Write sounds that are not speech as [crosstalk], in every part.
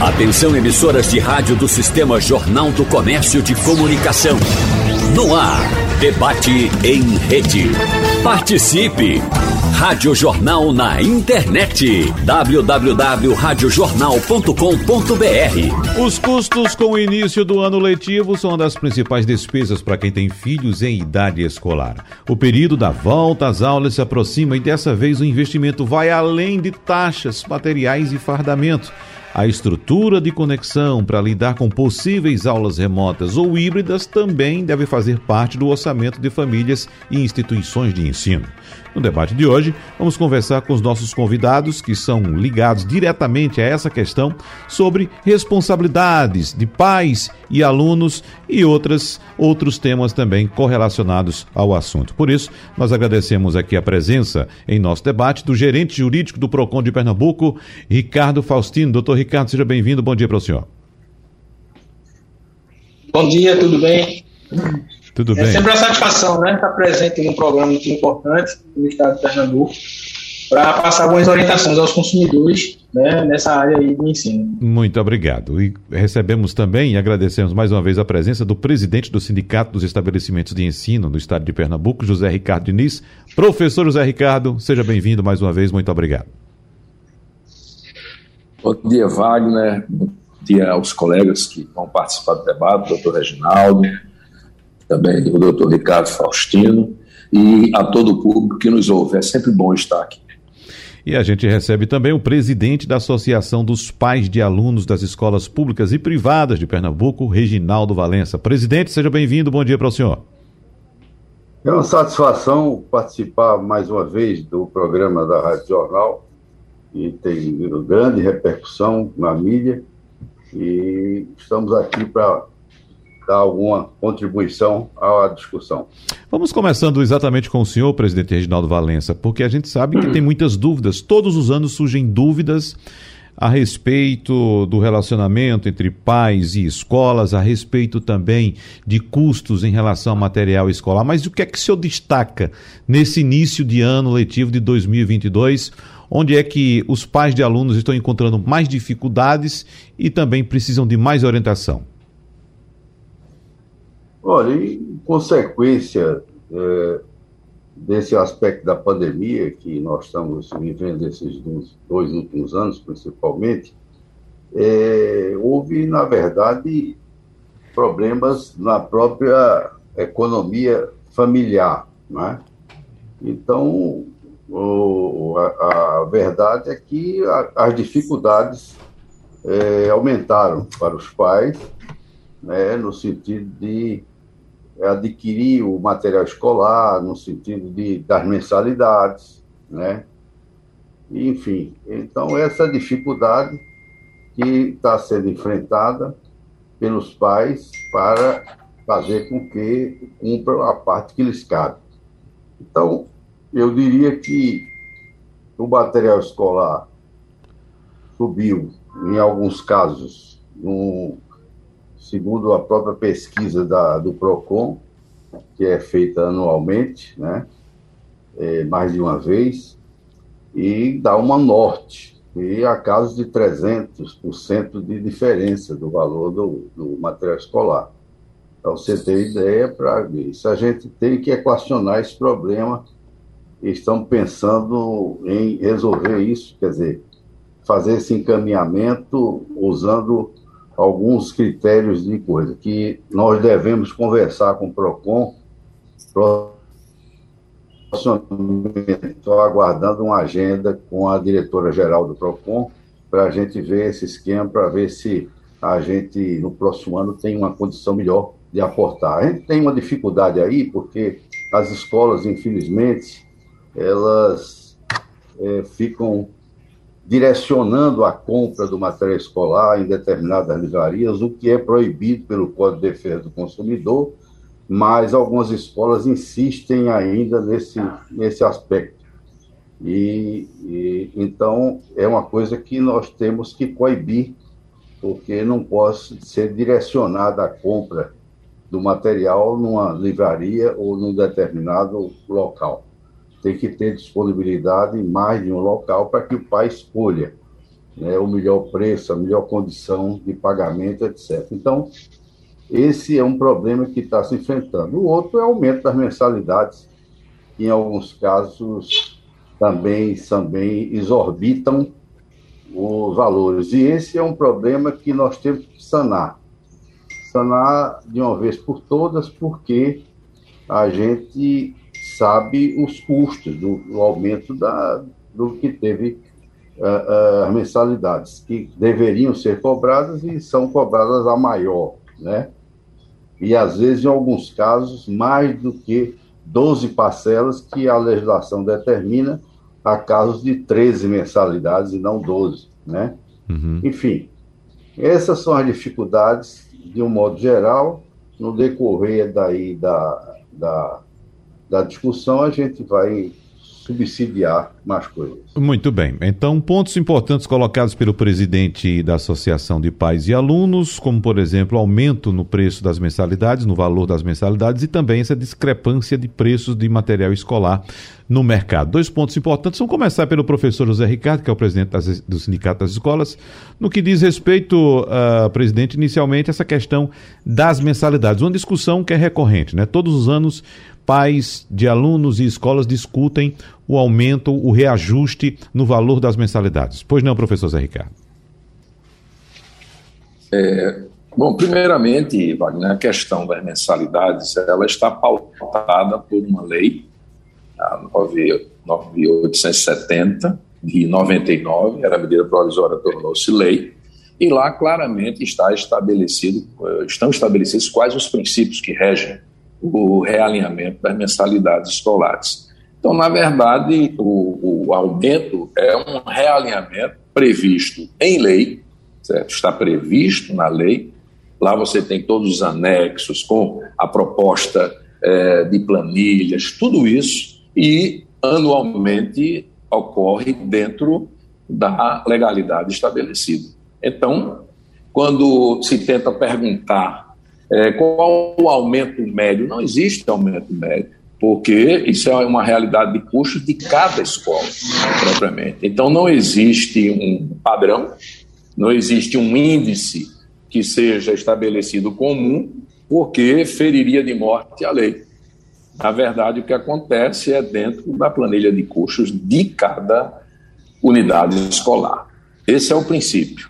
Atenção emissoras de rádio do Sistema Jornal do Comércio de Comunicação. No ar, debate em rede. Participe! Rádio Jornal na internet. www.radiojornal.com.br Os custos com o início do ano letivo são uma das principais despesas para quem tem filhos em idade escolar. O período da volta às aulas se aproxima e dessa vez o investimento vai além de taxas, materiais e fardamento. A estrutura de conexão para lidar com possíveis aulas remotas ou híbridas também deve fazer parte do orçamento de famílias e instituições de ensino. No debate de hoje, vamos conversar com os nossos convidados, que são ligados diretamente a essa questão, sobre responsabilidades de pais e alunos e outras, outros temas também correlacionados ao assunto. Por isso, nós agradecemos aqui a presença em nosso debate do gerente jurídico do PROCON de Pernambuco, Ricardo Faustino. Doutor Ricardo, seja bem-vindo. Bom dia para o senhor. Bom dia, tudo bem? Tudo é bem? É sempre uma satisfação, né? Estar presente em um programa muito importante no estado de Pernambuco para passar algumas orientações aos consumidores né, nessa área aí de ensino. Muito obrigado. E recebemos também e agradecemos mais uma vez a presença do presidente do Sindicato dos Estabelecimentos de Ensino no estado de Pernambuco, José Ricardo Diniz. Professor José Ricardo, seja bem-vindo mais uma vez, muito obrigado. Bom dia, Wagner. Bom dia aos colegas que vão participar do debate, doutor Reginaldo, também do doutor Ricardo Faustino e a todo o público que nos ouve. É sempre bom estar aqui. E a gente recebe também o presidente da Associação dos Pais de Alunos das Escolas Públicas e Privadas de Pernambuco, Reginaldo Valença. Presidente, seja bem-vindo, bom dia para o senhor. É uma satisfação participar mais uma vez do programa da Rádio Jornal, que tem grande repercussão na mídia, e estamos aqui para dar alguma contribuição à discussão. Vamos começando exatamente com o senhor, presidente Reginaldo Valença, porque a gente sabe que tem muitas dúvidas. Todos os anos surgem dúvidas a respeito do relacionamento entre pais e escolas, a respeito também de custos em relação ao material escolar. Mas o que é que o senhor destaca nesse início de ano letivo de 2022? Onde é que os pais de alunos estão encontrando mais dificuldades e também precisam de mais orientação? Olha, em consequência é, desse aspecto da pandemia que nós estamos vivendo esses dois últimos anos, principalmente, é, houve, na verdade, problemas na própria economia familiar. Né? Então, o, a, a, verdade é que a, as dificuldades é, aumentaram para os pais, né, no sentido de adquirir o material escolar, no sentido de, das mensalidades, né? Enfim, então essa dificuldade que está sendo enfrentada pelos pais para fazer com que cumpram a parte que lhes cabe. Então, eu diria que o material escolar subiu, em alguns casos, no, segundo a própria pesquisa da, do PROCON, que é feita anualmente, né, é, mais de uma vez, e dá uma norte, e há casos de 300% de diferença do valor do, do material escolar. Para você ter ideia, para isso a gente tem que equacionar esse problema e estamos pensando em resolver isso, quer dizer, fazer esse encaminhamento usando alguns critérios de coisa que nós devemos conversar com o PROCON. Estou aguardando uma agenda com a diretora-geral do PROCON para a gente ver esse esquema, para ver se a gente, no próximo ano, tem uma condição melhor de aportar. A gente tem uma dificuldade aí, porque as escolas, infelizmente, elas é, ficam direcionando a compra do material escolar em determinadas livrarias, o que é proibido pelo Código de Defesa do Consumidor, mas algumas escolas insistem ainda nesse, nesse aspecto. E, e, então é uma coisa que nós temos que coibir, porque não pode ser direcionada a compra do material numa livraria ou num determinado local tem que ter disponibilidade em mais de um local para que o pai escolha. né, o melhor preço, a melhor condição de pagamento, etc. Então, esse é um problema que está se enfrentando. O outro é o aumento das mensalidades, que em alguns casos também, também exorbitam os valores. E esse é um problema que nós temos que sanar. Sanar de uma vez por todas, porque a gente sabe os custos do, do aumento da, do que teve uh, uh, mensalidades, que deveriam ser cobradas e são cobradas a maior, né? E às vezes, em alguns casos, mais do que 12 parcelas que a legislação determina, a casos de 13 mensalidades e não 12, né? Uhum. Enfim, essas são as dificuldades, de um modo geral, no decorrer daí da, da, da discussão, a gente vai subsidiar mais coisas. Muito bem. Então, pontos importantes colocados pelo presidente da Associação de Pais e Alunos, como, por exemplo, aumento no preço das mensalidades, no valor das mensalidades e também essa discrepância de preços de material escolar no mercado. Dois pontos importantes. Vamos começar pelo professor José Ricardo, que é o presidente das, do Sindicato das Escolas. No que diz respeito, uh, presidente, inicialmente, essa questão das mensalidades. Uma discussão que é recorrente, né? Todos os anos pais de alunos e escolas discutem o aumento, o reajuste no valor das mensalidades. Pois não, professor Zé Ricardo? É, bom, primeiramente, Wagner, a questão das mensalidades ela está pautada por uma lei, a 9870, de 99, era medida provisória, tornou-se lei, e lá claramente está estabelecido, estão estabelecidos quais os princípios que regem o realinhamento das mensalidades escolares. Então, na verdade, o, o aumento é um realinhamento previsto em lei, certo? está previsto na lei. Lá você tem todos os anexos com a proposta é, de planilhas, tudo isso, e anualmente ocorre dentro da legalidade estabelecida. Então, quando se tenta perguntar é, qual o aumento médio? Não existe aumento médio, porque isso é uma realidade de custos de cada escola, propriamente. Então, não existe um padrão, não existe um índice que seja estabelecido comum, porque feriria de morte a lei. Na verdade, o que acontece é dentro da planilha de custos de cada unidade escolar. Esse é o princípio.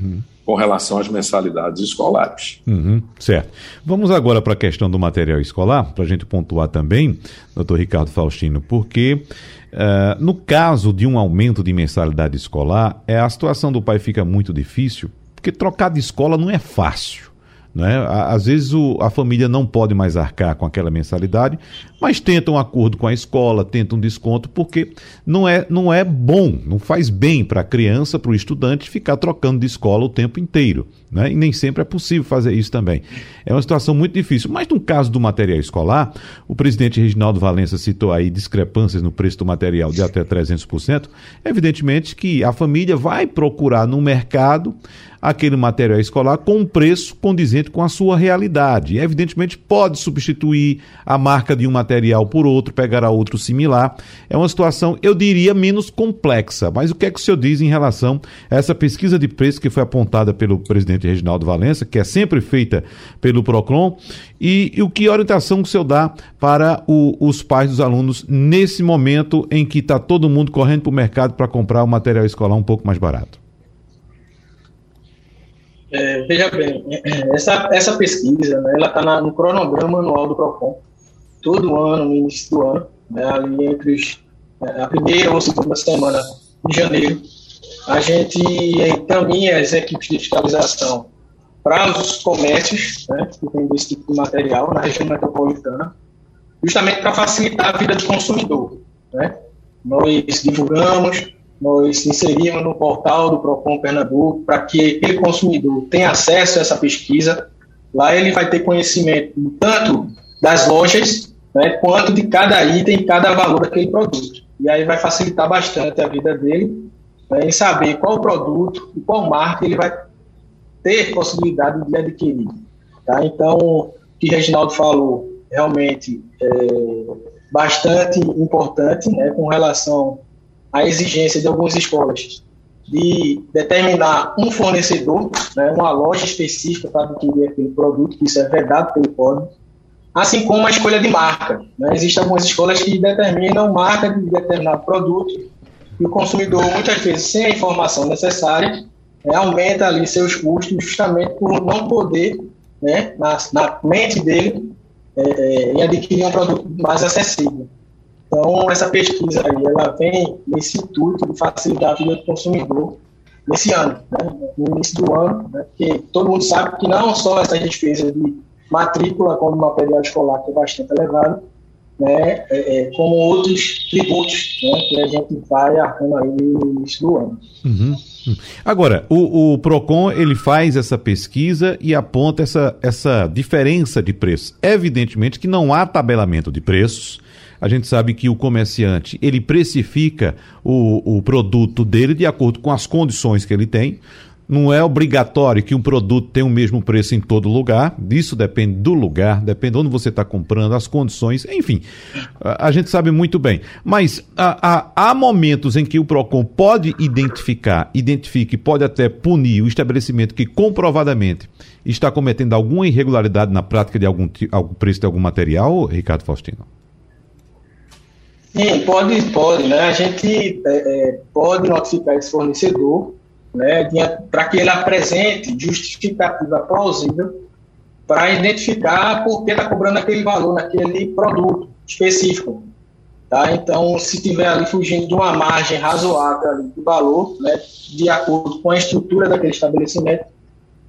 Uhum com relação às mensalidades escolares. Uhum, certo. Vamos agora para a questão do material escolar, para a gente pontuar também, doutor Ricardo Faustino, porque uh, no caso de um aumento de mensalidade escolar, é, a situação do pai fica muito difícil, porque trocar de escola não é fácil. Né? Às vezes o, a família não pode mais arcar com aquela mensalidade, mas tenta um acordo com a escola, tenta um desconto, porque não é, não é bom, não faz bem para a criança, para o estudante, ficar trocando de escola o tempo inteiro. Né? E nem sempre é possível fazer isso também. É uma situação muito difícil. Mas no caso do material escolar, o presidente Reginaldo Valença citou aí discrepâncias no preço do material de até 300%. Evidentemente que a família vai procurar no mercado aquele material escolar com um preço condizente com a sua realidade. Evidentemente, pode substituir a marca de um material por outro, pegará outro similar. É uma situação, eu diria, menos complexa. Mas o que é que o senhor diz em relação a essa pesquisa de preço que foi apontada pelo presidente Reginaldo Valença, que é sempre feita pelo PROCLON, e, e o que orientação que o senhor dá para o, os pais dos alunos nesse momento em que está todo mundo correndo para o mercado para comprar o material escolar um pouco mais barato? É, veja bem, essa, essa pesquisa, né, ela está no cronograma anual do PROCON, todo ano, no início do ano, né, ali entre os, é, a primeira ou segunda semana de janeiro, a gente encaminha as equipes de fiscalização para os comércios né, que tem esse tipo de material na região metropolitana, justamente para facilitar a vida do consumidor. Né? Nós divulgamos nós inserimos no portal do Procon Pernambuco para que aquele consumidor tenha acesso a essa pesquisa. Lá ele vai ter conhecimento tanto das lojas né, quanto de cada item, cada valor daquele produto. E aí vai facilitar bastante a vida dele né, em saber qual produto e qual marca ele vai ter possibilidade de adquirir. Tá? Então, o que Reginaldo falou realmente é bastante importante né, com relação a exigência de algumas escolas de determinar um fornecedor, né, uma loja específica para adquirir aquele produto, que isso é vedado pelo código, assim como a escolha de marca. Né? Existem algumas escolas que determinam marca de determinado produto e o consumidor, muitas vezes, sem a informação necessária, né, aumenta ali seus custos justamente por não poder, né, na, na mente dele, é, é, adquirir um produto mais acessível. Então, essa pesquisa aí, ela vem nesse intuito de facilitar a vida do consumidor nesse ano, né, no início do ano, né, porque todo mundo sabe que não só essa despesa de matrícula, como material escolar, que é bastante elevado, né, é, é, como outros tributos né, que a gente vai arcando aí no início do ano. Uhum. Agora, o, o, PROCON ele faz essa pesquisa e aponta essa, essa diferença de preços. Evidentemente que não há tabelamento de preços, a gente sabe que o comerciante ele precifica o, o produto dele de acordo com as condições que ele tem. Não é obrigatório que um produto tenha o mesmo preço em todo lugar. Isso depende do lugar, depende de onde você está comprando, as condições, enfim. A, a, gente sabe muito bem. Mas há, há, momentos em que o PROCON pode identificar, identifica e pode até punir o estabelecimento que comprovadamente está cometendo alguma irregularidade na prática de algum, algum preço de algum material, Ricardo Faustino. Sim, pode, pode, né? A gente é, é, pode notificar esse fornecedor, né, para que ele apresente justificativa plausível para identificar por que está cobrando aquele valor naquele produto específico. Tá? Então, se tiver ali fugindo de uma margem razoável de valor, né, de acordo com a estrutura daquele estabelecimento,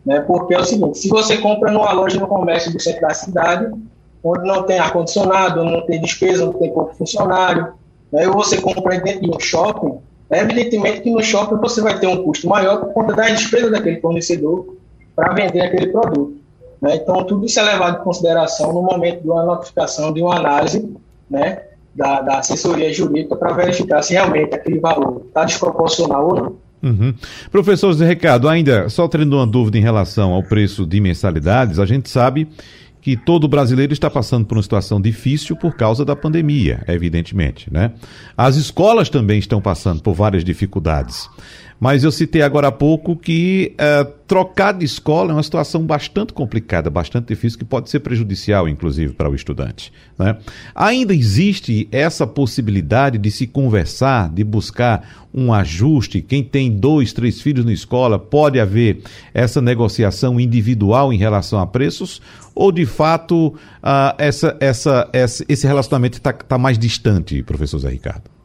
né, porque é o seguinte, se você compra numa loja no comércio do centro da cidade, onde não tem ar-condicionado, não tem despesa, não tem pouco funcionário, né, ou você compra dentro de um shopping, é evidentemente que no shopping você vai ter um custo maior por conta da despesa daquele fornecedor para vender aquele produto. Né? Então, tudo isso é levado em consideração no momento de uma notificação, de uma análise né, da, da assessoria jurídica para verificar se realmente aquele valor está desproporcional ou não. Uhum. Professor Zé Ricardo, ainda só tendo uma dúvida em relação ao preço de mensalidades, a gente sabe que todo brasileiro está passando por uma situação difícil por causa da pandemia, evidentemente, né? As escolas também estão passando por várias dificuldades. Mas eu citei agora há pouco que uh, trocar de escola é uma situação bastante complicada, bastante difícil, que pode ser prejudicial, inclusive, para o estudante. Né? Ainda existe essa possibilidade de se conversar, de buscar um ajuste. Quem tem dois, três filhos na escola, pode haver essa negociação individual em relação a preços? Ou, de fato, uh, essa, essa, essa, esse relacionamento está tá mais distante, professor Zé Ricardo?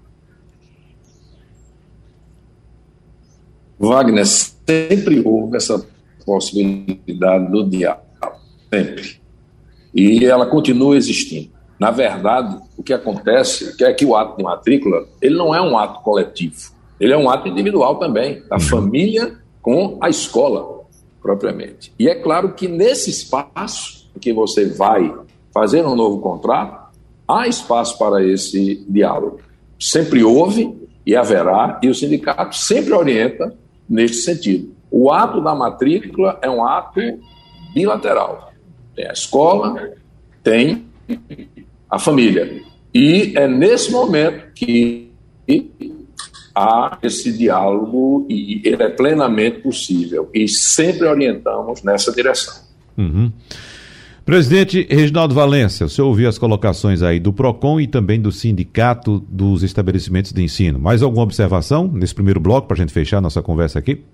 Wagner, sempre houve essa possibilidade do diálogo, sempre. E ela continua existindo. Na verdade, o que acontece é que o ato de matrícula, ele não é um ato coletivo, ele é um ato individual também, da uhum. família com a escola, propriamente. E é claro que nesse espaço que você vai fazer um novo contrato, há espaço para esse diálogo. Sempre houve e haverá, e o sindicato sempre orienta neste sentido. O ato da matrícula é um ato bilateral. Tem a escola, tem a família. E é nesse momento que há esse diálogo e ele é plenamente possível. E sempre orientamos nessa direção. Uhum. Presidente Reginaldo Valência, o senhor ouviu as colocações aí do PROCON e também do Sindicato dos Estabelecimentos de Ensino. Mais alguma observação nesse primeiro bloco para a gente fechar nossa conversa aqui?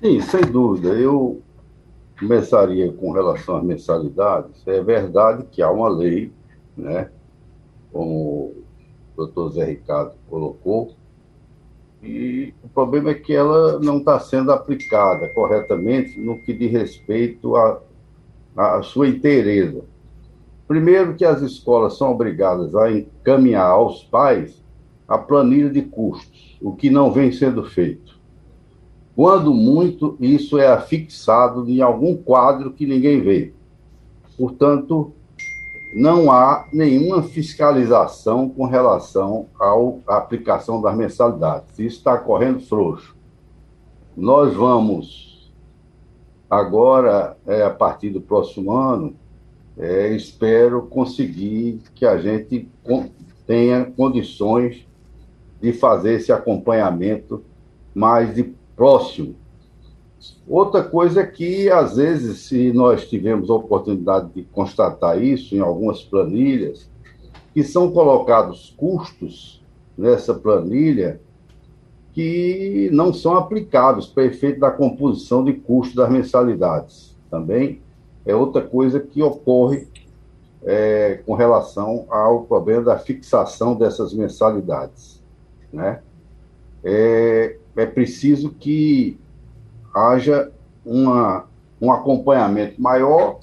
Sim, sem dúvida. Eu começaria com relação às mensalidades. É verdade que há uma lei, né, como o doutor Zé Ricardo colocou, e o problema é que ela não está sendo aplicada corretamente no que diz respeito a a sua inteireza. Primeiro, que as escolas são obrigadas a encaminhar aos pais a planilha de custos, o que não vem sendo feito. Quando muito, isso é afixado em algum quadro que ninguém vê. Portanto, não há nenhuma fiscalização com relação à aplicação das mensalidades. Isso está correndo frouxo. Nós vamos Agora, é, a partir do próximo ano, é, espero conseguir que a gente tenha condições de fazer esse acompanhamento mais de próximo. Outra coisa é que, às vezes, se nós tivemos a oportunidade de constatar isso em algumas planilhas, que são colocados custos nessa planilha que não são aplicáveis para efeito da composição de custos das mensalidades. Também é outra coisa que ocorre é, com relação ao problema da fixação dessas mensalidades. Né? É, é preciso que haja uma, um acompanhamento maior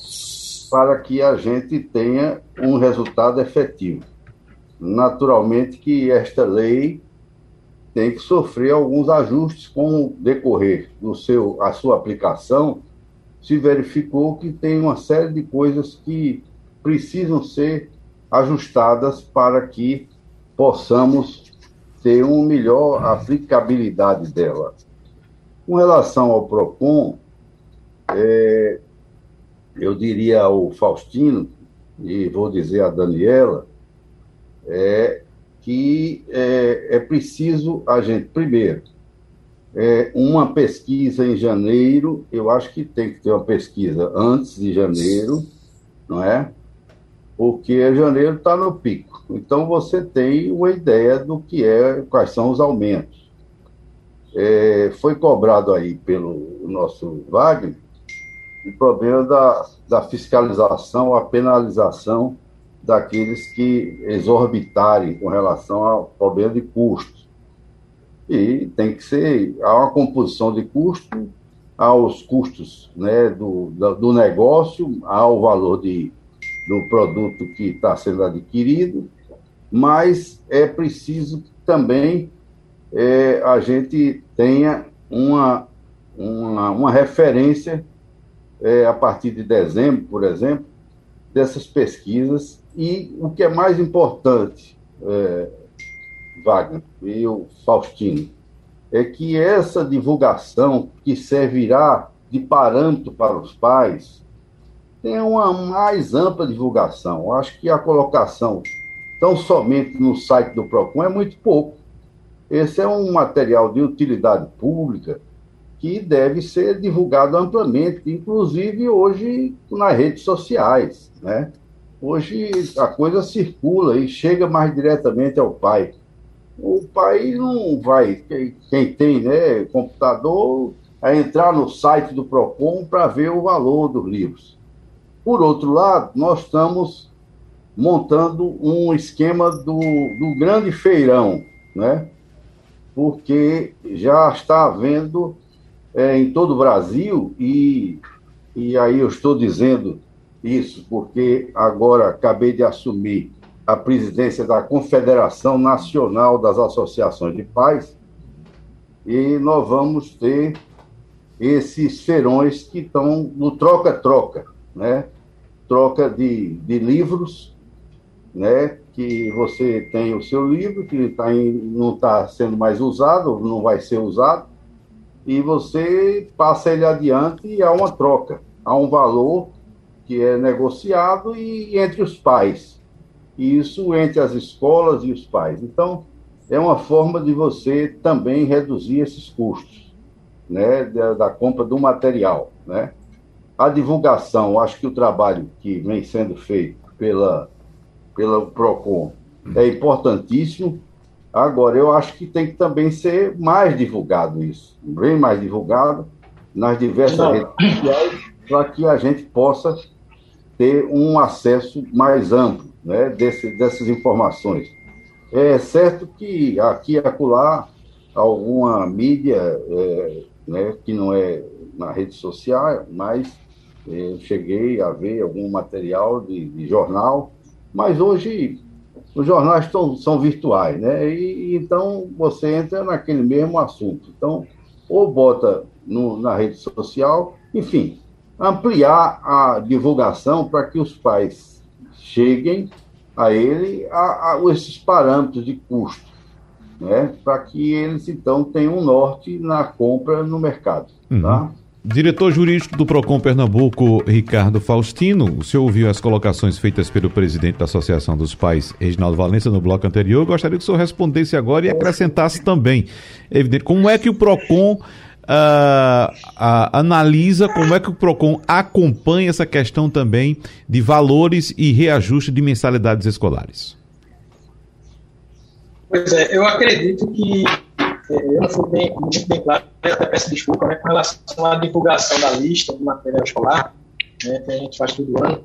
para que a gente tenha um resultado efetivo. Naturalmente que esta lei tem que sofrer alguns ajustes com o decorrer do seu a sua aplicação, se verificou que tem uma série de coisas que precisam ser ajustadas para que possamos ter uma melhor aplicabilidade dela. Com relação ao PROCON, é, eu diria ao Faustino, e vou dizer a Daniela, é que é, é preciso a gente, primeiro, é, uma pesquisa em janeiro, eu acho que tem que ter uma pesquisa antes de janeiro, não é? Porque janeiro está no pico. Então você tem uma ideia do que é, quais são os aumentos. É, foi cobrado aí pelo nosso Wagner o problema da, da fiscalização, a penalização daqueles que exorbitarem com relação ao problema de custos. E tem que ser, há uma composição de custo, aos custos né, do, do negócio, ao valor de, do produto que está sendo adquirido, mas é preciso também é, a gente tenha uma, uma, uma referência é, a partir de dezembro, por exemplo, dessas pesquisas. E o que é mais importante, é, Wagner e o Faustino, é que essa divulgação que servirá de parâmetro para os pais tenha uma mais ampla divulgação. Acho que a colocação tão somente no site do PROCON é muito pouco. Esse é um material de utilidade pública que deve ser divulgado amplamente, inclusive hoje nas redes sociais, né? Hoje a coisa circula e chega mais diretamente ao pai. O pai não vai, quem, quem tem né, computador, a entrar no site do PROCON para ver o valor dos livros. Por outro lado, nós estamos montando um esquema do, do grande feirão, né? porque já está havendo é, em todo o Brasil, e, e aí eu estou dizendo isso porque agora acabei de assumir a presidência da Confederação Nacional das Associações de Pais, e nós vamos ter esses feirões que estão no troca-troca, né? Troca de, de livros, né? Que você tem o seu livro, que tá em, não está sendo mais usado, não vai ser usado, e você passa ele adiante e há uma troca, há um valor que é negociado e, entre os pais. E isso entre as escolas e os pais. Então, é uma forma de você também reduzir esses custos, né, da, da compra do material, né? A divulgação, acho que o trabalho que vem sendo feito pela pela Procon é importantíssimo Agora, eu acho que tem que também ser mais divulgado isso, bem mais divulgado nas diversas Não. redes sociais, para que a gente possa ter um acesso mais amplo né, desse, dessas informações. É certo que aqui e acolá alguma mídia é, né, que não é na rede social, mas é, cheguei a ver algum material de, de jornal, mas hoje os jornais tão, são virtuais, né? E, então você entra naquele mesmo assunto. Então, ou bota no, na rede social, enfim, ampliar a divulgação para que os pais cheguem a ele a, a esses parâmetros de custo, né? Para que eles então tenham um norte na compra no mercado, uhum. tá? Diretor jurídico do PROCON Pernambuco, Ricardo Faustino, o senhor ouviu as colocações feitas pelo presidente da Associação dos Pais, Reginaldo Valença, no bloco anterior. Eu gostaria que o senhor respondesse agora e acrescentasse também, evidente, como é que o PROCON uh, uh, analisa, como é que o PROCON acompanha essa questão também de valores e reajuste de mensalidades escolares. Pois é, eu acredito que eu não fui bem, muito bem claro, até peço desculpa, né, com relação à divulgação da lista do material escolar, né, que a gente faz todo ano,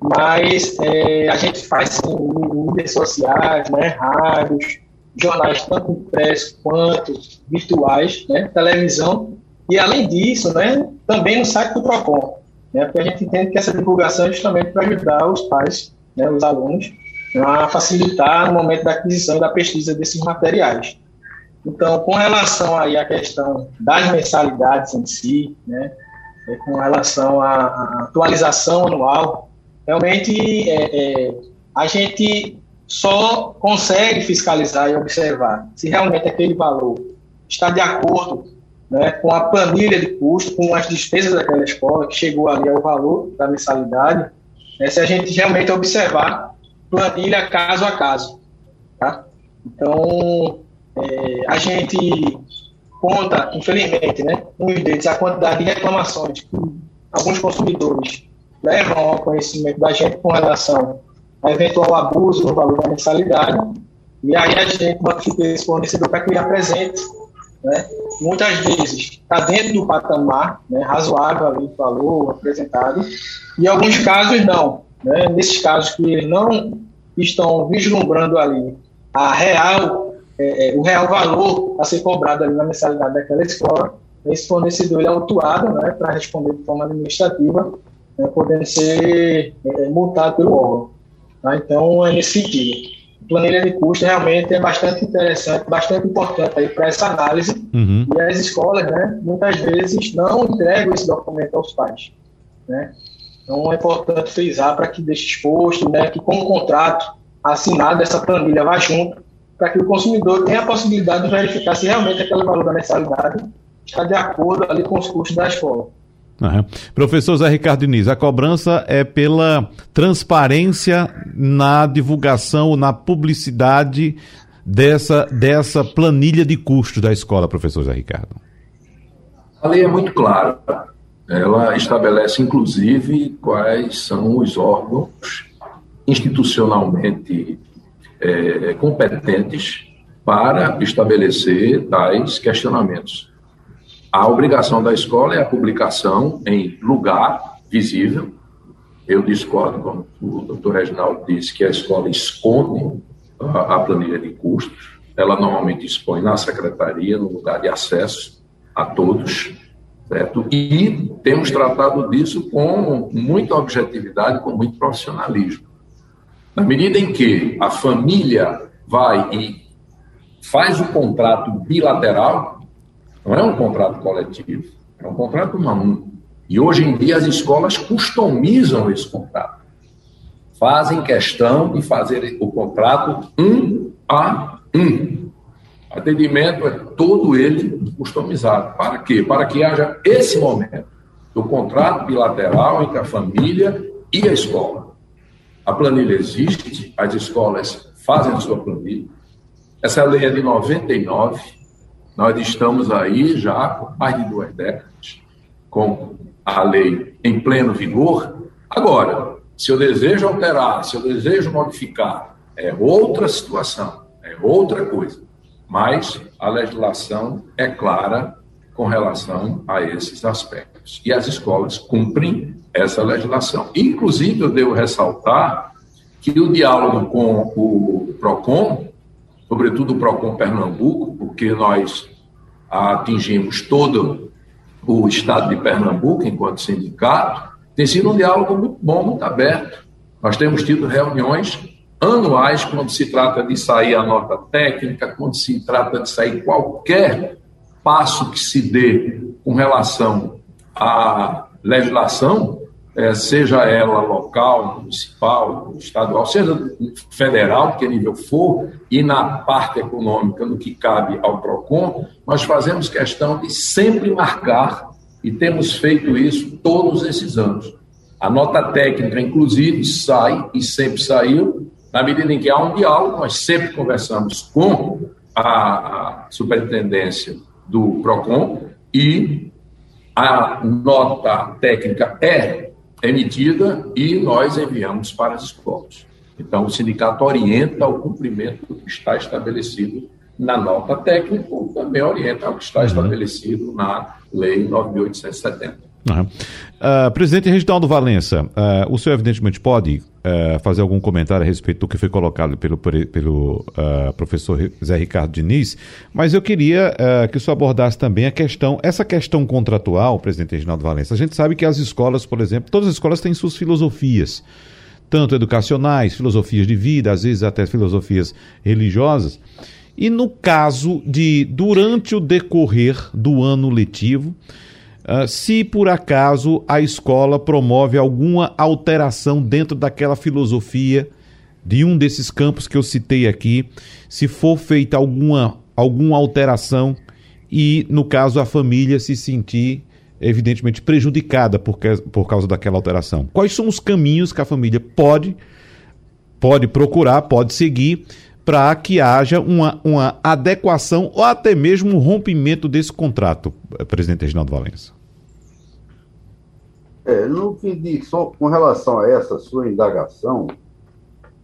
mas é, a gente faz sim, em mídias sociais, né, rádios, jornais tanto impressos quanto virtuais, né, televisão, e além disso, né, também no site do PROCON, né, porque a gente entende que essa divulgação é justamente para ajudar os pais, né, os alunos, a facilitar no momento da aquisição e da pesquisa desses materiais. Então, com relação aí à questão das mensalidades em si, né, é, com relação à atualização anual, realmente é, é, a gente só consegue fiscalizar e observar se realmente aquele valor está de acordo né, com a planilha de custo, com as despesas daquela escola, que chegou ali ao valor da mensalidade, né, se a gente realmente observar planilha caso a caso. Tá? Então, é, a gente conta, infelizmente, né, nos dedos a quantidade de reclamações que alguns consumidores levam ao conhecimento da gente com relação eventual abuso no valor da mensalidade. E aí a gente notifica esse fornecedor para que ele apresente. Né? Muitas vezes está dentro do patamar né, razoável ali do valor apresentado, e alguns casos não. Né? Nesses casos que não estão vislumbrando ali a real é, é, o real valor a ser cobrado ali na mensalidade daquela escola, esse fornecedor é autuado né, para responder de forma administrativa, né, podendo ser é, multado pelo órgão. Tá? Então, é nesse sentido. A planilha de custo realmente é bastante interessante, bastante importante para essa análise. Uhum. E as escolas, né, muitas vezes, não entregam esse documento aos pais. Né? Então, é importante frisar para que deixe exposto, né, que com o contrato assinado, essa planilha vá junto para que o consumidor tenha a possibilidade de verificar se realmente aquele valor da mensalidade está de acordo ali com os custos da escola. Uhum. Professor Zé Ricardo Diniz, a cobrança é pela transparência na divulgação, na publicidade dessa, dessa planilha de custos da escola, professor Zé Ricardo. A lei é muito clara. Ela estabelece, inclusive, quais são os órgãos institucionalmente é, competentes para estabelecer tais questionamentos. A obrigação da escola é a publicação em lugar visível. Eu discordo, como o doutor Reginaldo disse, que a escola esconde a, a planilha de custos. Ela normalmente expõe na secretaria, no lugar de acesso a todos, certo? E temos tratado disso com muita objetividade, com muito profissionalismo. Na medida em que a família vai e faz o contrato bilateral, não é um contrato coletivo, é um contrato um a um. E hoje em dia as escolas customizam esse contrato. Fazem questão de fazer o contrato um a um. Atendimento é todo ele customizado. Para quê? Para que haja esse momento do contrato bilateral entre a família e a escola. A planilha existe, as escolas fazem a sua planilha. Essa lei é de 99. Nós estamos aí já por mais de duas décadas com a lei em pleno vigor. Agora, se eu desejo alterar, se eu desejo modificar, é outra situação, é outra coisa. Mas a legislação é clara com relação a esses aspectos. E as escolas cumprem essa legislação. Inclusive, eu devo ressaltar que o diálogo com o PROCON, sobretudo o PROCON Pernambuco, porque nós atingimos todo o estado de Pernambuco enquanto sindicato, tem sido um diálogo muito bom, muito aberto. Nós temos tido reuniões anuais quando se trata de sair a nota técnica, quando se trata de sair qualquer passo que se dê com relação à legislação, é, seja ela local, municipal, estadual, seja federal, que nível for, e na parte econômica, no que cabe ao PROCON, nós fazemos questão de sempre marcar E temos feito isso todos esses anos. A nota técnica, inclusive, sai e sempre saiu, na medida em que há um diálogo, nós sempre conversamos com a, a superintendência do PROCON e a nota técnica é emitida e nós enviamos para as escolas. Então, o sindicato orienta o cumprimento do que está estabelecido na nota técnica, ou também orienta o que está uhum. estabelecido na Lei 9.870. Uhum. Uh, presidente Reginaldo Valença, uh, o senhor evidentemente pode uh, fazer algum comentário a respeito do que foi colocado pelo, pelo professor Zé Ricardo Diniz, mas eu queria que o senhor abordasse também a questão, essa questão contratual, presidente Reginaldo Valença. A gente sabe que as escolas, por exemplo, todas as escolas têm suas filosofias tanto educacionais, filosofias de vida, às vezes até filosofias religiosas. E no caso de, durante o decorrer do ano letivo, uh, se por acaso a escola promove alguma alteração dentro daquela filosofia de um desses campos que eu citei aqui, se for feita alguma, alguma alteração e, no caso, a família se sentir evidentemente prejudicada por, por causa daquela alteração. Quais são os caminhos que a família pode, pode procurar, pode seguir para que haja uma, uma adequação ou até mesmo um rompimento desse contrato, presidente Reginaldo Valença? É, no que diz, só com relação a essa sua indagação,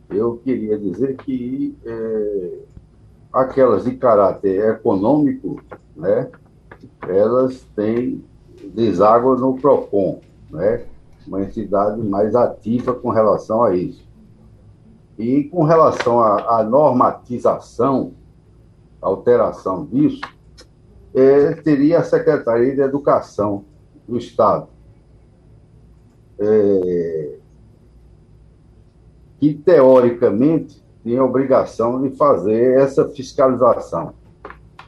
eu queria dizer que é, aquelas de caráter econômico, né, elas têm deságua no PROCON, né? uma entidade mais ativa com relação a isso. E com relação à, normatização, alteração disso, é, teria a Secretaria de Educação do Estado, é, que teoricamente tem a obrigação de fazer essa fiscalização.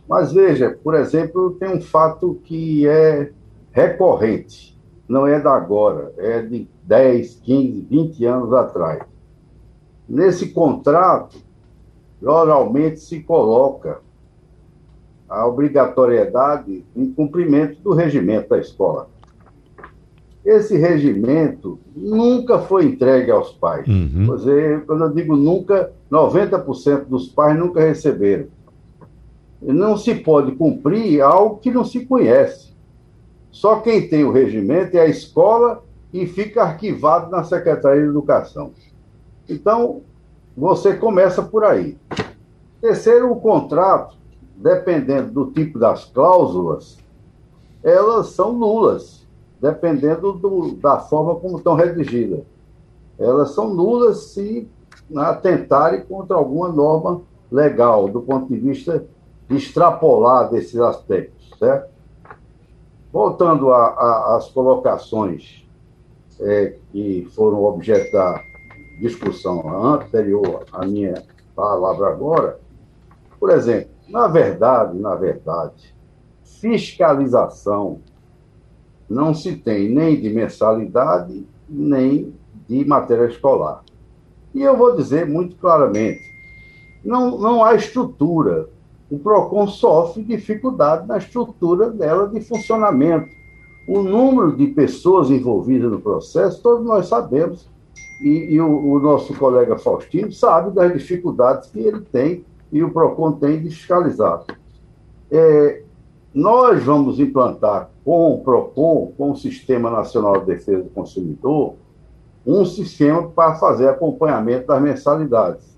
Mas veja, por exemplo, tem um fato que é recorrente. Não é da agora, é de 10, 15, 20 anos atrás. Nesse contrato, oralmente se coloca a obrigatoriedade em cumprimento do regimento da escola. Esse regimento nunca foi entregue aos pais. Uhum. Dizer, quando eu digo nunca, 90% dos pais nunca receberam. Não se pode cumprir algo que não se conhece. Só quem tem o regimento é a escola e fica arquivado na Secretaria de Educação. Então, você começa por aí. Terceiro, o contrato, dependendo do tipo das cláusulas, elas são nulas, dependendo do, da forma como estão redigidas. Elas são nulas se atentarem contra alguma norma legal, do ponto de vista de extrapolar desses aspectos, certo? Voltando às colocações é, que foram objeto da discussão anterior à minha palavra agora, por exemplo, na verdade, na verdade, fiscalização não se tem nem de mensalidade, nem de matéria escolar. E eu vou dizer muito claramente, não, não há estrutura o PROCON sofre dificuldade na estrutura dela de funcionamento. O número de pessoas envolvidas no processo, todos nós sabemos, e, e o, o, nosso colega Faustino sabe das dificuldades que ele tem e o PROCON tem de fiscalizar. É, nós vamos implantar com o PROCON, com o Sistema Nacional de Defesa do Consumidor, um sistema para fazer acompanhamento das mensalidades.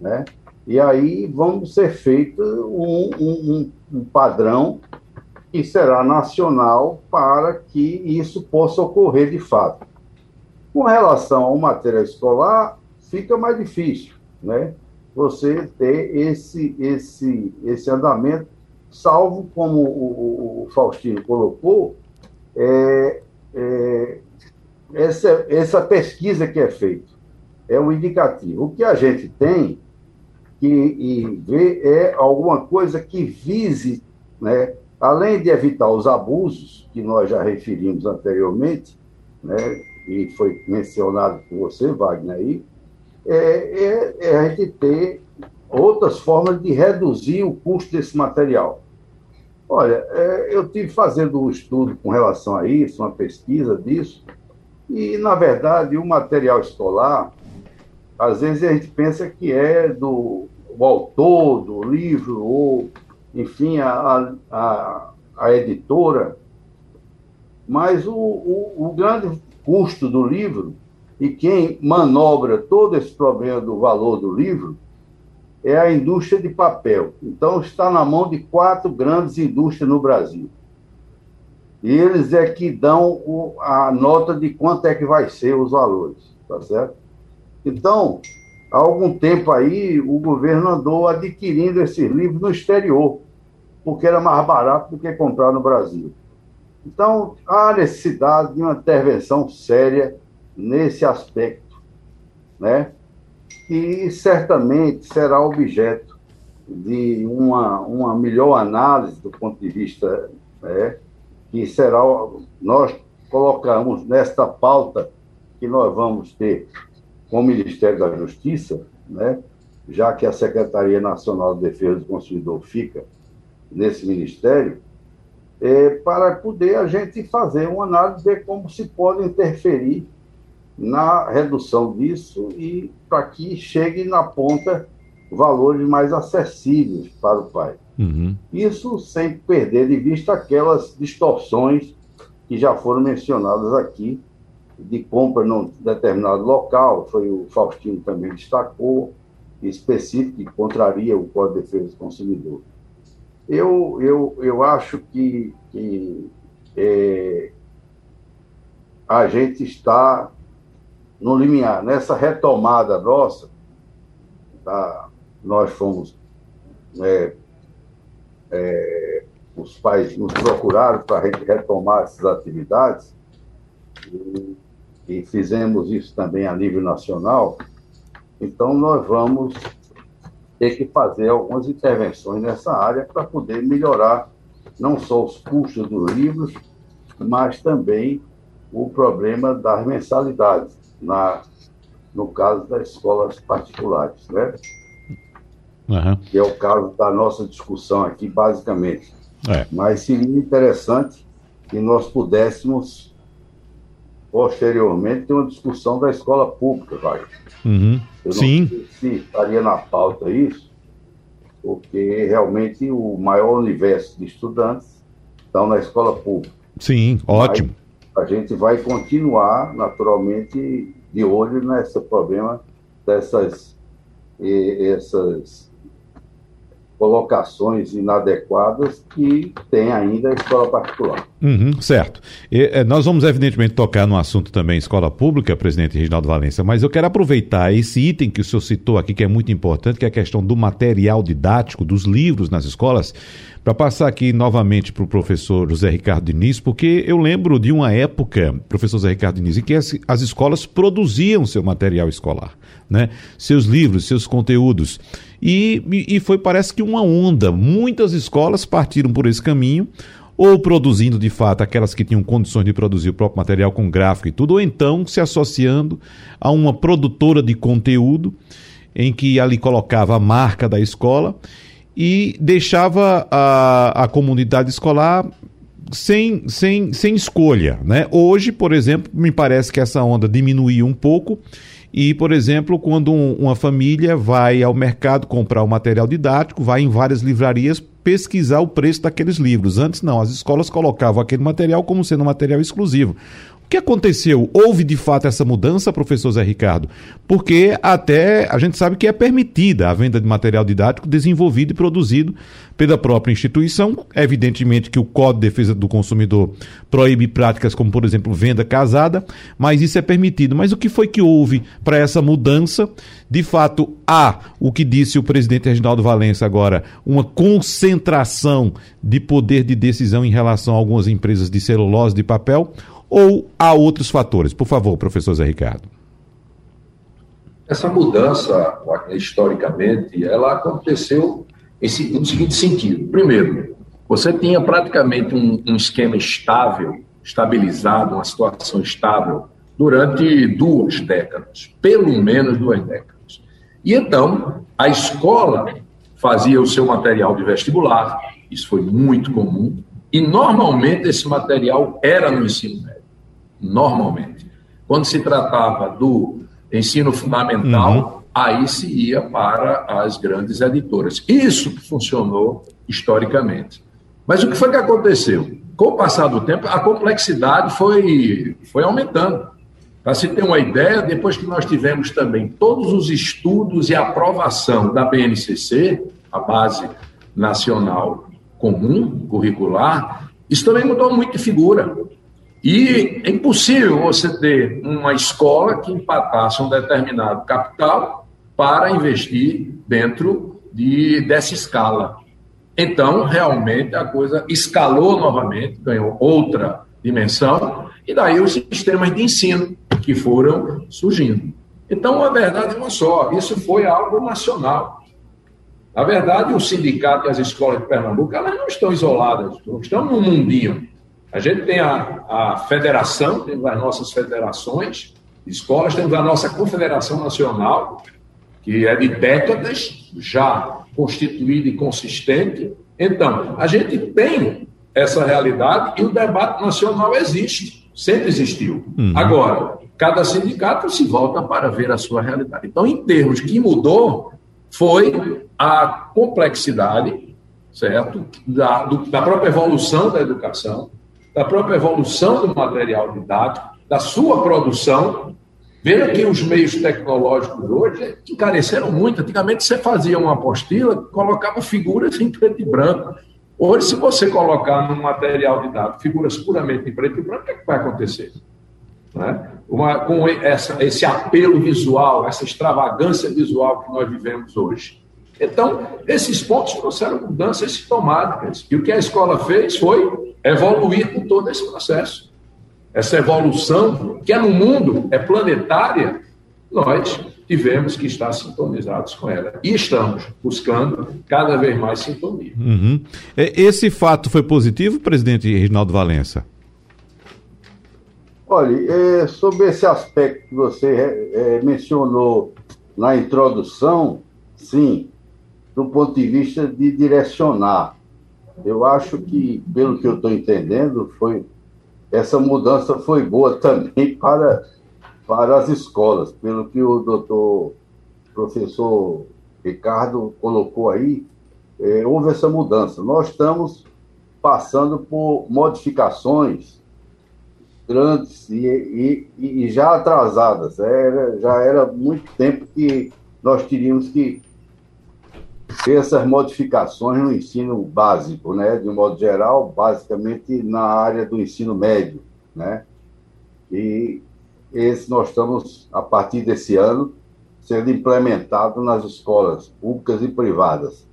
Né? E aí vamos ser feito um, um, um padrão que será nacional para que isso possa ocorrer de fato. Com relação ao material escolar, fica mais difícil, né? Você ter esse, esse, esse andamento, salvo como o, Faustino colocou, é, é, essa, essa pesquisa que é feita é um indicativo. O que a gente tem que e ver é alguma coisa que vise, né, além de evitar os abusos que nós já referimos anteriormente, né, e foi mencionado por você, Wagner, aí, é, é, é a gente ter outras formas de reduzir o custo desse material. Olha, é, eu tive fazendo um estudo com relação a isso, uma pesquisa disso, e, na verdade, o material escolar, às vezes a gente pensa que é do autor do livro, ou, enfim, a, a, a editora, mas o, o, o grande custo do livro e quem manobra todo esse problema do valor do livro é a indústria de papel. Então, está na mão de quatro grandes indústrias no Brasil. E eles é que dão o, a nota de quanto é que vai ser os valores, tá certo? Então, há algum tempo aí, o governo andou adquirindo esses livros no exterior, porque era mais barato do que comprar no Brasil. Então, há necessidade de uma intervenção séria nesse aspecto, né? Que certamente será objeto de uma, uma melhor análise do ponto de vista né, que será nós colocamos nesta pauta que nós vamos ter com o Ministério da Justiça, né, já que a Secretaria Nacional de Defesa do Consumidor fica nesse ministério, é, para poder a gente fazer uma análise de como se pode interferir na redução disso e para que chegue na ponta valores mais acessíveis para o pai. Uhum. Isso sem perder de vista aquelas distorções que já foram mencionadas aqui, de compra num determinado local, foi o Faustino também destacou, específico, que contraria o Código de Defesa do Consumidor. Eu, eu, eu acho que, que é, a gente está no limiar, nessa retomada nossa, tá, nós fomos. É, é, os pais nos procuraram para retomar essas atividades e, e fizemos isso também a nível nacional. Então, nós vamos ter que fazer algumas intervenções nessa área para poder melhorar não só os custos dos livros, mas também o problema das mensalidades na, no caso das escolas particulares, né? Uhum. Que é o caso da nossa discussão aqui, basicamente. É. Mas seria interessante que nós pudéssemos, posteriormente, ter uma discussão da escola pública, vai. Uhum. Eu não Sim. sei se estaria na pauta isso, porque realmente o maior universo de estudantes estão na escola pública. Sim, ótimo. Mas, a gente vai continuar, naturalmente, de olho nesse problema dessas essas colocações inadequadas que tem ainda a escola particular. Uhum, certo. E, é, nós vamos, evidentemente, tocar no assunto também escola pública, presidente Reginaldo Valença, mas eu quero aproveitar esse item que o senhor citou aqui, que é muito importante, que é a questão do material didático, dos livros nas escolas, para passar aqui novamente para o professor José Ricardo Diniz, porque eu lembro de uma época, professor José Ricardo Diniz, em que as, as escolas produziam seu material escolar, né? seus livros, seus conteúdos. E, e foi, parece que, uma onda. Muitas escolas partiram por esse caminho, ou produzindo de fato aquelas que tinham condições de produzir o próprio material com gráfico e tudo, ou então se associando a uma produtora de conteúdo em que ali colocava a marca da escola e deixava a, a comunidade escolar sem, sem, sem escolha. Né? Hoje, por exemplo, me parece que essa onda diminuiu um pouco. E, por exemplo, quando um, uma família vai ao mercado comprar o material didático, vai em várias livrarias pesquisar o preço daqueles livros. Antes, não, as escolas colocavam aquele material como sendo um material exclusivo. O que aconteceu? Houve de fato essa mudança, professor Zé Ricardo? Porque até a gente sabe que é permitida a venda de material didático desenvolvido e produzido pela própria instituição. Evidentemente que o Código de Defesa do Consumidor proíbe práticas como, por exemplo, venda casada, mas isso é permitido. Mas o que foi que houve para essa mudança? De fato, há o que disse o presidente Reginaldo Valença agora, uma concentração de poder de decisão em relação a algumas empresas de celulose, de papel ou há outros fatores? Por favor, professor Zé Ricardo. Essa mudança, historicamente, ela aconteceu no seguinte sentido. Primeiro, você tinha praticamente um, um esquema estável, estabilizado, uma situação estável, durante duas décadas, pelo menos duas décadas. E então, a escola fazia o seu material de vestibular, Isso foi muito comum. E normalmente esse material era no ensino médio. Normalmente. Quando se tratava do ensino fundamental, uhum. aí se ia para as grandes editoras. Isso que funcionou historicamente. Mas o que foi que aconteceu? Com o passar do tempo, a complexidade foi, foi aumentando. Para se ter uma ideia, depois que nós tivemos também todos os estudos e aprovação da BNCC, a Base Nacional Comum Curricular, isso também mudou muito de figura. E é impossível você ter uma escola que empatasse um determinado capital para investir dentro de, dessa escala. Então, realmente, a coisa escalou novamente, ganhou outra dimensão, e daí os sistemas de ensino que foram surgindo. Então, a verdade é uma só: isso foi algo nacional. Na verdade, o sindicato e as escolas de Pernambuco elas não estão isoladas, estão no mundinho. A gente tem a, a federação, temos as nossas federações de escolas, temos a nossa confederação nacional, que é de décadas já constituída e consistente. Então, a gente tem essa realidade e o debate nacional existe, sempre existiu. Uhum. Agora, cada sindicato se volta para ver a sua realidade. Então, em termos que mudou, foi a complexidade, certo, da, do, da própria evolução da educação, da própria evolução do material didático, da sua produção. Veja que os meios tecnológicos hoje encareceram muito. Antigamente você fazia uma apostila, colocava figuras em preto e branco. Hoje, se você colocar no material didático figuras puramente em preto e branco, o que, é que vai acontecer? Né? Uma, com essa, esse apelo visual, essa extravagância visual que nós vivemos hoje. Então, esses pontos trouxeram mudanças sintomáticas. E o que a escola fez foi evoluir com todo esse processo. Essa evolução, que é no mundo, é planetária, nós tivemos que estar sintonizados com ela. E estamos buscando cada vez mais sintonia. Uhum. Esse fato foi positivo, presidente Reginaldo Valença? Olha, é, sobre esse aspecto que você é, mencionou na introdução, sim, do ponto de vista de direcionar. Eu acho que, pelo que eu estou entendendo, foi essa mudança foi boa também [laughs] para, para as escolas, pelo que o doutor professor Ricardo colocou aí, é, houve essa mudança. Nós estamos passando por modificações grandes e, e, e já atrasadas. Era, já era muito tempo que nós teríamos que ter essas modificações no ensino básico, né? de um modo geral, basicamente na área do ensino médio. Né? E esse nós estamos, a partir desse ano, sendo implementado nas escolas públicas e privadas.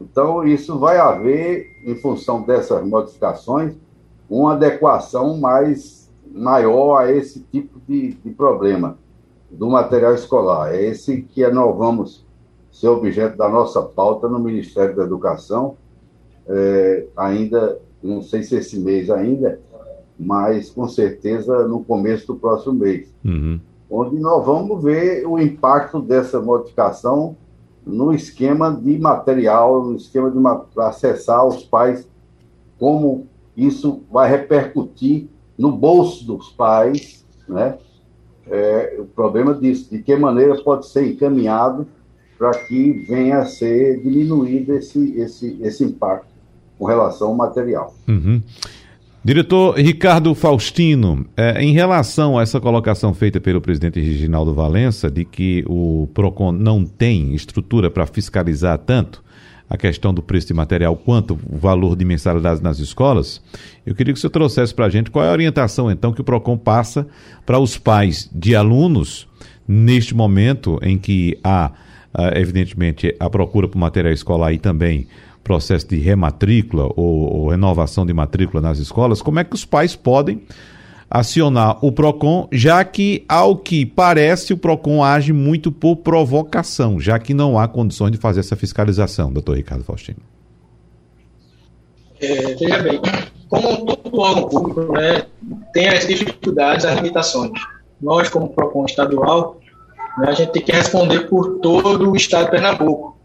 Então, isso vai haver, em função dessas modificações, uma adequação mais maior a esse tipo de, de problema do material escolar. É esse que nós vamos ser objeto da nossa pauta no Ministério da Educação, é, ainda, não sei se esse mês ainda, mas com certeza no começo do próximo mês. Uhum. Onde nós vamos ver o impacto dessa modificação no esquema de material, no esquema de para acessar os pais, como isso vai repercutir no bolso dos pais, né? É, o problema disso, de que maneira pode ser encaminhado para que venha a ser diminuído esse, esse, esse impacto com relação ao material. Uhum. Diretor Ricardo Faustino, é, em relação a essa colocação feita pelo presidente Reginaldo Valença de que o PROCON não tem estrutura para fiscalizar tanto a questão do preço de material quanto o valor de mensalidades nas escolas, eu queria que você trouxesse para a gente qual é a orientação, então, que o PROCON passa para os pais de alunos neste momento em que há, ah, evidentemente, a procura por material escolar e também processo de rematrícula ou, ou renovação de matrícula nas escolas, como é que os pais podem acionar o PROCON, já que, ao que parece, o PROCON age muito por provocação, já que não há condições de fazer essa fiscalização, doutor Ricardo Faustino. É, veja bem, como todo órgão público né, tem as dificuldades, as limitações. Nós, como PROCON estadual, a gente tem que responder por todo o estado de Pernambuco.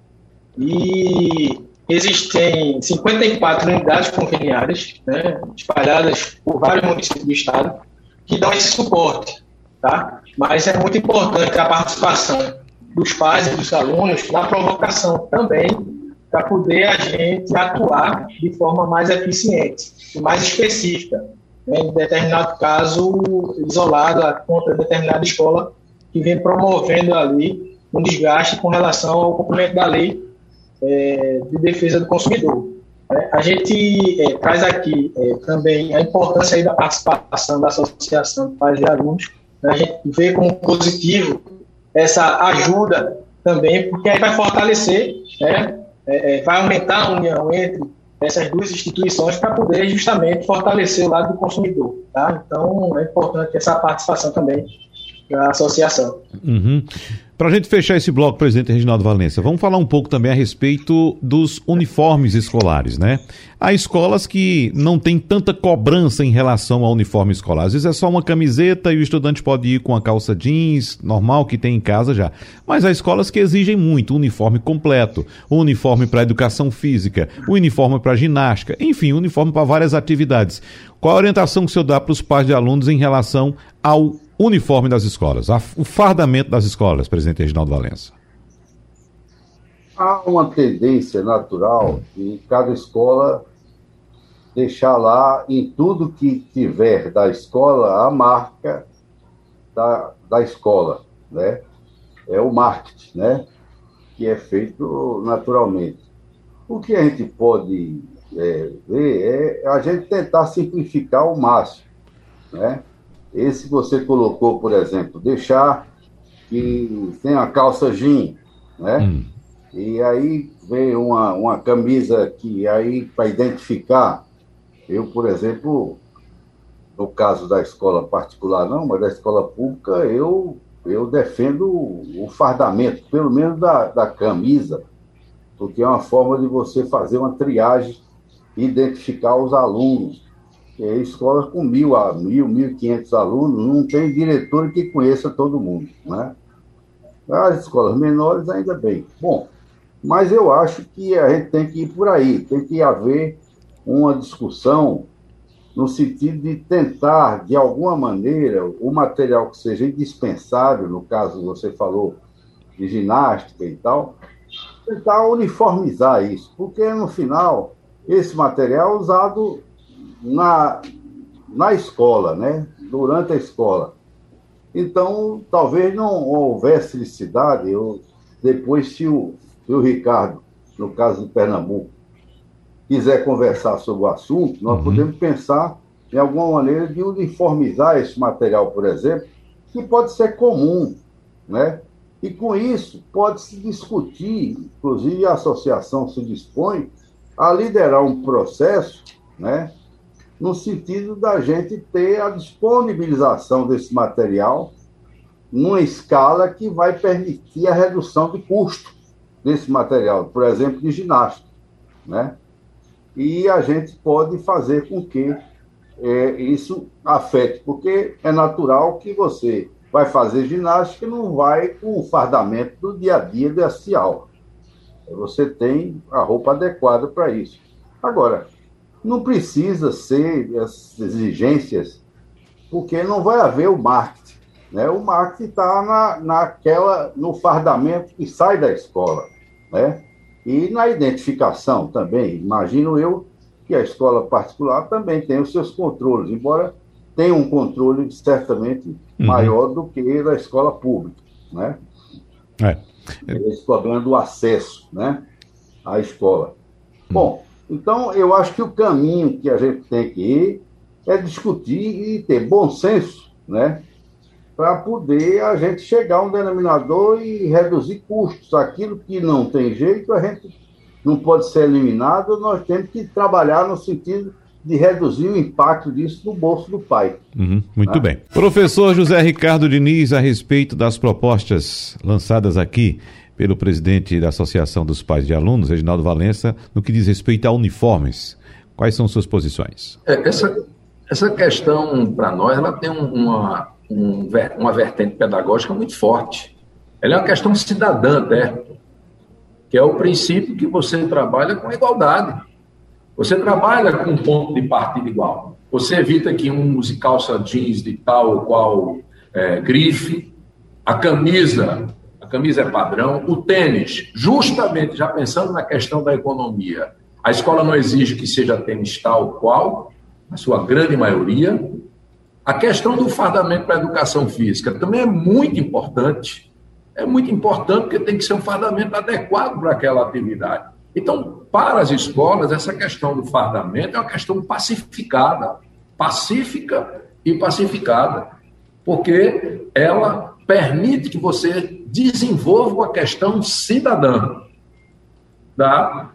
E existem 54 unidades conveniadas, né, espalhadas por vários municípios do estado, que dão esse suporte. Tá? Mas é muito importante a participação dos pais e dos alunos na provocação também, para poder a gente atuar de forma mais eficiente e mais específica, né, em determinado caso isolado contra determinada escola que vem promovendo ali um desgaste com relação ao cumprimento da lei é, de defesa do consumidor. É, a gente é, traz aqui é, também a importância da participação da Associação de Pais e Alunos. Né? A gente vê como positivo essa ajuda também, porque aí vai fortalecer, né? É, é, vai aumentar a união entre essas duas instituições para poder justamente fortalecer o lado do consumidor. Tá? Então, é importante essa participação também da associação. Uhum. Para a gente fechar esse bloco, presidente Reginaldo Valença, vamos falar um pouco também a respeito dos uniformes escolares, né? Há escolas que não têm tanta cobrança em relação ao uniforme escolar. Às vezes é só uma camiseta e o estudante pode ir com a calça jeans normal que tem em casa já. Mas há escolas que exigem muito, uniforme completo, uniforme para educação física, uniforme para ginástica, enfim, uniforme para várias atividades. Qual a orientação que o senhor dá para os pais de alunos em relação ao uniforme das escolas, o fardamento das escolas, presidente Reginaldo Valença? Há uma tendência natural de cada escola deixar lá, em tudo que tiver da escola, a marca da, da escola, né? É o marketing, né? Que é feito naturalmente. O que a gente pode é, ver é a gente tentar simplificar ao máximo, né? Esse você colocou, por exemplo, deixar que tem a calça jean, né? Hum. E aí vem uma, uma camisa que aí para identificar. Eu, por exemplo, no caso da escola particular não, mas da escola pública, eu, eu defendo o fardamento, pelo menos da, da camisa, porque é uma forma de você fazer uma triagem e identificar os alunos é, escolas com mil a mil, mil e quinhentos alunos, não tem diretor que conheça todo mundo, né? As escolas menores, ainda bem. Bom, mas eu acho que a gente tem que ir por aí, tem que haver uma discussão no sentido de tentar, de alguma maneira, o material que seja indispensável, no caso você falou de ginástica e tal, tentar uniformizar isso, porque no final esse material é usado na, na escola, né? durante a escola. Então, talvez não houvesse necessidade, eu, depois, se o, se o Ricardo, no caso de Pernambuco, quiser conversar sobre o assunto, nós uhum. podemos pensar em alguma maneira de uniformizar esse material, por exemplo, que pode ser comum, né? E com isso pode-se discutir, inclusive a associação se dispõe a liderar um processo, né, no sentido da gente ter a disponibilização desse material numa escala que vai permitir a redução de custo desse material, por exemplo, de ginástica, né? E a gente pode fazer com que é, isso afete, porque é natural que você vai fazer ginástica e não vai com o fardamento do dia a dia dessa aula. Você tem a roupa adequada para isso. Agora, não precisa ser as exigências, porque não vai haver o marketing. Né? O marketing está na, naquela, no fardamento que sai da escola. Né? E na identificação também. Imagino eu que a escola particular também tem os seus controles, embora tenha um controle certamente uhum. maior do que da escola pública. Né? É. Esse problema do acesso né, à escola. Uhum. Bom, então, eu acho que o caminho que a gente tem que ir é discutir e ter bom senso, né? Para poder a gente chegar a um denominador e reduzir custos. Aquilo que não tem jeito, a gente não pode ser eliminado, nós temos que trabalhar no sentido de reduzir o impacto disso no bolso do pai. Uhum, muito né? bem. Professor José Ricardo Diniz, a respeito das propostas lançadas aqui pelo presidente da Associação dos Pais de Alunos, Reginaldo Valença, no que diz respeito a uniformes. Quais são suas posições? É, essa, essa questão, para nós, ela tem uma, um, uma vertente pedagógica muito forte. Ela é uma questão cidadã até. que é o princípio que você trabalha com igualdade. Você trabalha com um ponto de partida igual. Você evita que um use calça jeans de tal ou qual é, grife, a camisa, a camisa é padrão, o tênis, justamente já pensando na questão da economia, a escola não exige que seja tênis tal qual, na sua grande maioria. A questão do fardamento para a educação física também é muito importante. É muito importante porque tem que ser um fardamento adequado para aquela atividade. Então, para as escolas, essa questão do fardamento é uma questão pacificada, pacífica e pacificada, porque ela permite que você desenvolva a questão cidadã da,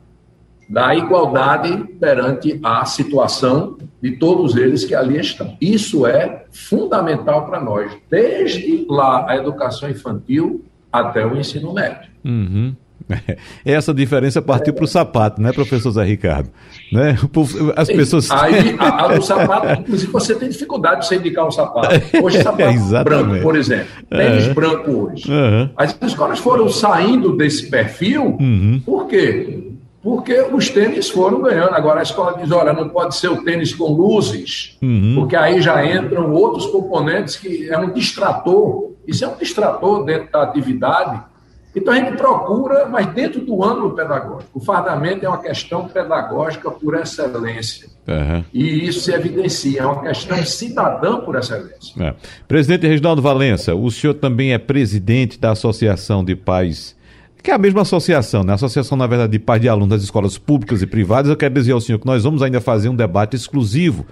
da igualdade perante a situação de todos eles que ali estão. Isso é fundamental para nós, desde lá a educação infantil até o ensino médio. Uhum. Essa diferença partiu para o sapato, né, professor Zé Ricardo? Né? As pessoas. Aí, a, a do sapato, inclusive, você tem dificuldade de você indicar o sapato. [laughs] Hoje, sapato é, branco, por exemplo. Tênis uhum. branco hoje. Uhum. As escolas foram saindo desse perfil, uhum. por quê? Porque os tênis foram ganhando. Agora a escola diz: olha, não pode ser o tênis com luzes, uhum. porque aí já entram outros componentes que é um distrator. Isso é um distrator dentro da atividade então a gente procura, mas dentro do âmbito pedagógico. O fardamento é uma questão pedagógica por excelência. Uhum. E isso se evidencia, é uma questão cidadã por excelência. É. Presidente Reginaldo Valença, o senhor também é presidente da Associação de Pais que é a mesma associação, né? Associação, na verdade, de pais de alunos das escolas públicas e privadas. Eu quero dizer ao senhor que nós vamos ainda fazer um debate exclusivo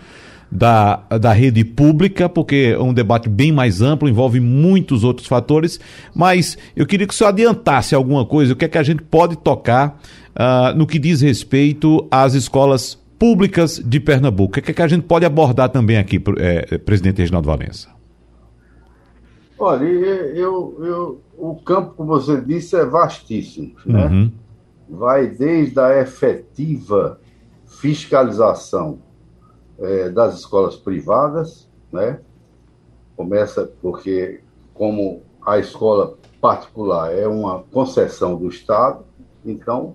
da, da rede pública, porque é um debate bem mais amplo, envolve muitos outros fatores, mas eu queria que o senhor adiantasse alguma coisa, o que é que a gente pode tocar uh, no que diz respeito às escolas públicas de Pernambuco. O que é que a gente pode abordar também aqui, é, presidente Reginaldo Valença? Olha, eu, eu, o campo, como você disse, é vastíssimo, né? Uhum. Vai desde a efetiva fiscalização é, das escolas privadas, né? Começa porque, como a escola particular é uma concessão do Estado, então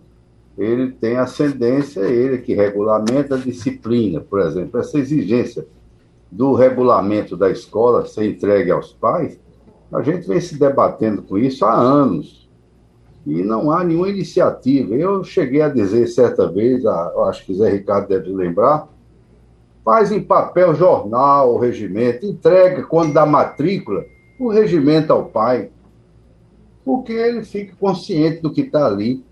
ele tem ascendência, ele que regulamenta a disciplina, por exemplo, essa exigência do regulamento da escola ser entregue aos pais, a gente vem se debatendo com isso há anos e não há nenhuma iniciativa. Eu cheguei a dizer certa vez, acho que o Zé Ricardo deve lembrar, faz em papel jornal o regimento, entrega quando dá matrícula o regimento ao pai, porque ele fica consciente do que está ali.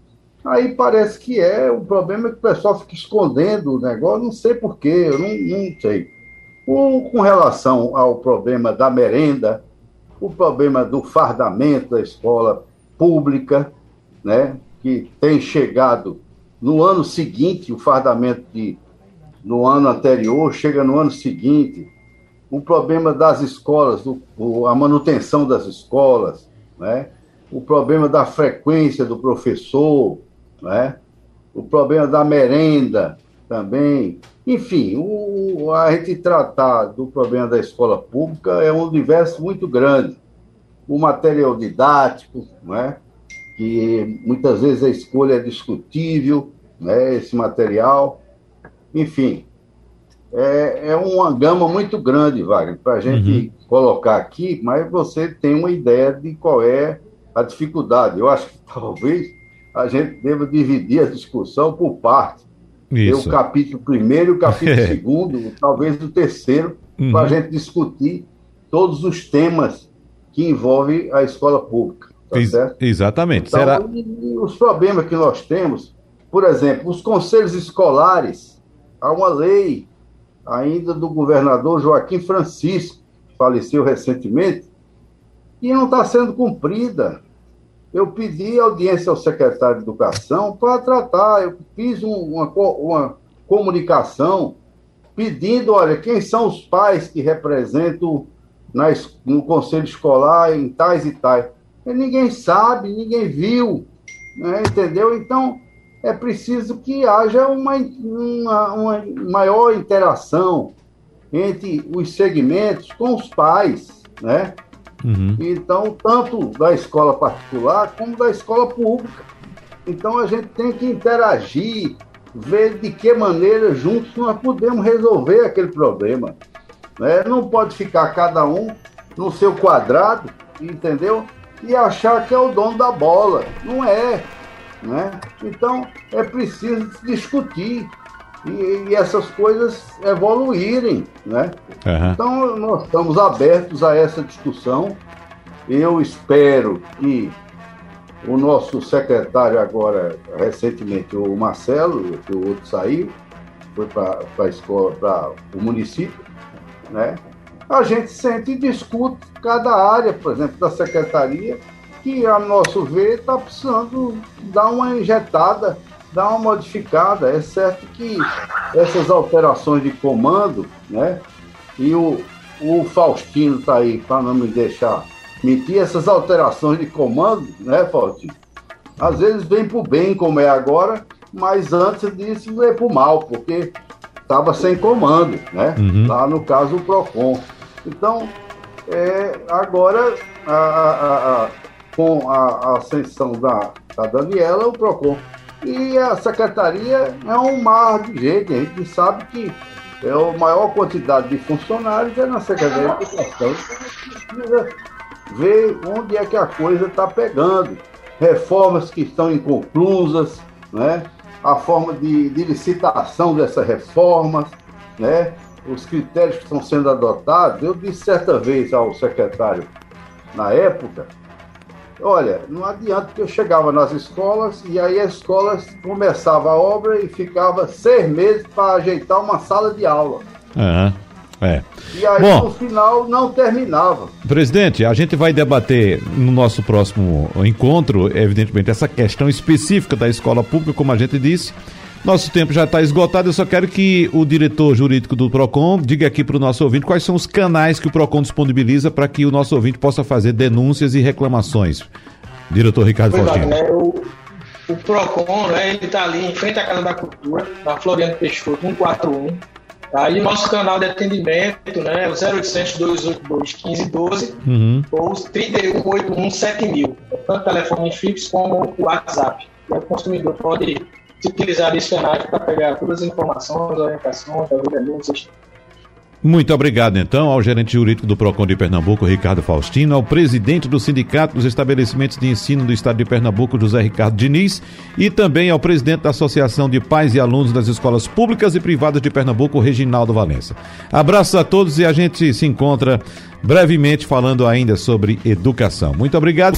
Aí parece que é, o problema é que o pessoal fica escondendo o negócio, não sei porquê, eu não, não sei. O, com relação ao problema da merenda, o problema do fardamento da escola pública, né, que tem chegado no ano seguinte, o fardamento de no ano anterior, chega no ano seguinte, o problema das escolas, do, a manutenção das escolas, né? o problema da frequência do professor, né? o problema da merenda também. Enfim, o, a gente tratar do problema da escola pública é um universo muito grande. O material didático, né? que muitas vezes a escolha é discutível, né? esse material enfim, é, é uma gama muito grande, Wagner, para a gente uhum. colocar aqui, mas você tem uma ideia de qual é a dificuldade. Eu acho que [laughs] talvez a gente deva dividir a discussão por parte. Isso. o capítulo primeiro e o capítulo [laughs] segundo, talvez o terceiro, uhum. para a gente discutir todos os temas que envolvem a escola pública. Tá Ex certo? Exatamente. Então, Será... os problemas que nós temos, por exemplo, os conselhos escolares há uma lei ainda do governador Joaquim Francisco, que faleceu recentemente, e não está sendo cumprida. Eu pedi audiência ao secretário de Educação para tratar, eu fiz um, uma, uma comunicação pedindo, olha, quem são os pais que representam nas, no conselho escolar em tais e tais. E ninguém sabe, ninguém viu, né, entendeu? Então, é preciso que haja uma, uma, uma maior interação entre os segmentos com os pais, né? Uhum. Então, tanto da escola particular como da escola pública. Então a gente tem que interagir, ver de que maneira juntos nós podemos resolver aquele problema. Né? Não pode ficar cada um no seu quadrado, entendeu? E achar que é o dono da bola. Não é. Né? Então é preciso discutir e, e essas coisas evoluírem. Né? Uhum. Então nós estamos abertos a essa discussão. Eu espero que o nosso secretário agora, recentemente, o Marcelo, que o outro saiu, foi para a escola, para o município, né? A gente sente e discute cada área, por exemplo, da secretaria, que, a nosso ver, está precisando dar uma injetada, dar uma modificada. É certo que essas alterações de comando, né? E o, o Faustino está aí para não me deixar mentir, essas alterações de comando, né, Faustino? Às vezes vem para o bem, como é agora, mas antes disso veio para o mal, porque estava sem comando, né? Uhum. Lá no caso o PROCON. Então, é, agora, a, a, a, com a, ascensão da, da Daniela, o PROCON. E a secretaria é um mar de gente, a gente sabe que é a maior quantidade de funcionários é na Secretaria de Educação. Precisa ver onde é que a coisa está pegando. Reformas que estão inconclusas, né? a forma de, de licitação dessas reformas, né? os critérios que estão sendo adotados. Eu disse certa vez ao secretário, na época, olha, não adianta que eu chegava nas escolas e aí as escolas começava a obra e ficava seis meses para ajeitar uma sala de aula. Uhum. É. E aí, Bom, no final, não terminava. Presidente, a gente vai debater no nosso próximo encontro, evidentemente, essa questão específica da escola pública, como a gente disse. Nosso tempo já está esgotado, eu só quero que o diretor jurídico do PROCON diga aqui para o nosso ouvinte quais são os canais que o PROCON disponibiliza para que o nosso ouvinte possa fazer denúncias e reclamações. Diretor Ricardo pois Faustino. É, o, o PROCON, né, ele está ali em frente à Casa da Cultura, na Floriano Peixoto, 141. Aí o nosso canal de atendimento né, é o 0800 282 1512 uhum. ou 3181 7000. Tanto telefone fixo como o WhatsApp. o consumidor pode utilizar esse canal para pegar todas as informações, orientações, denúncias. Muito obrigado, então, ao gerente jurídico do PROCON de Pernambuco, Ricardo Faustino, ao presidente do Sindicato dos Estabelecimentos de Ensino do Estado de Pernambuco, José Ricardo Diniz, e também ao presidente da Associação de Pais e Alunos das Escolas Públicas e Privadas de Pernambuco, Reginaldo Valença. Abraços a todos e a gente se encontra brevemente falando ainda sobre educação. Muito obrigado.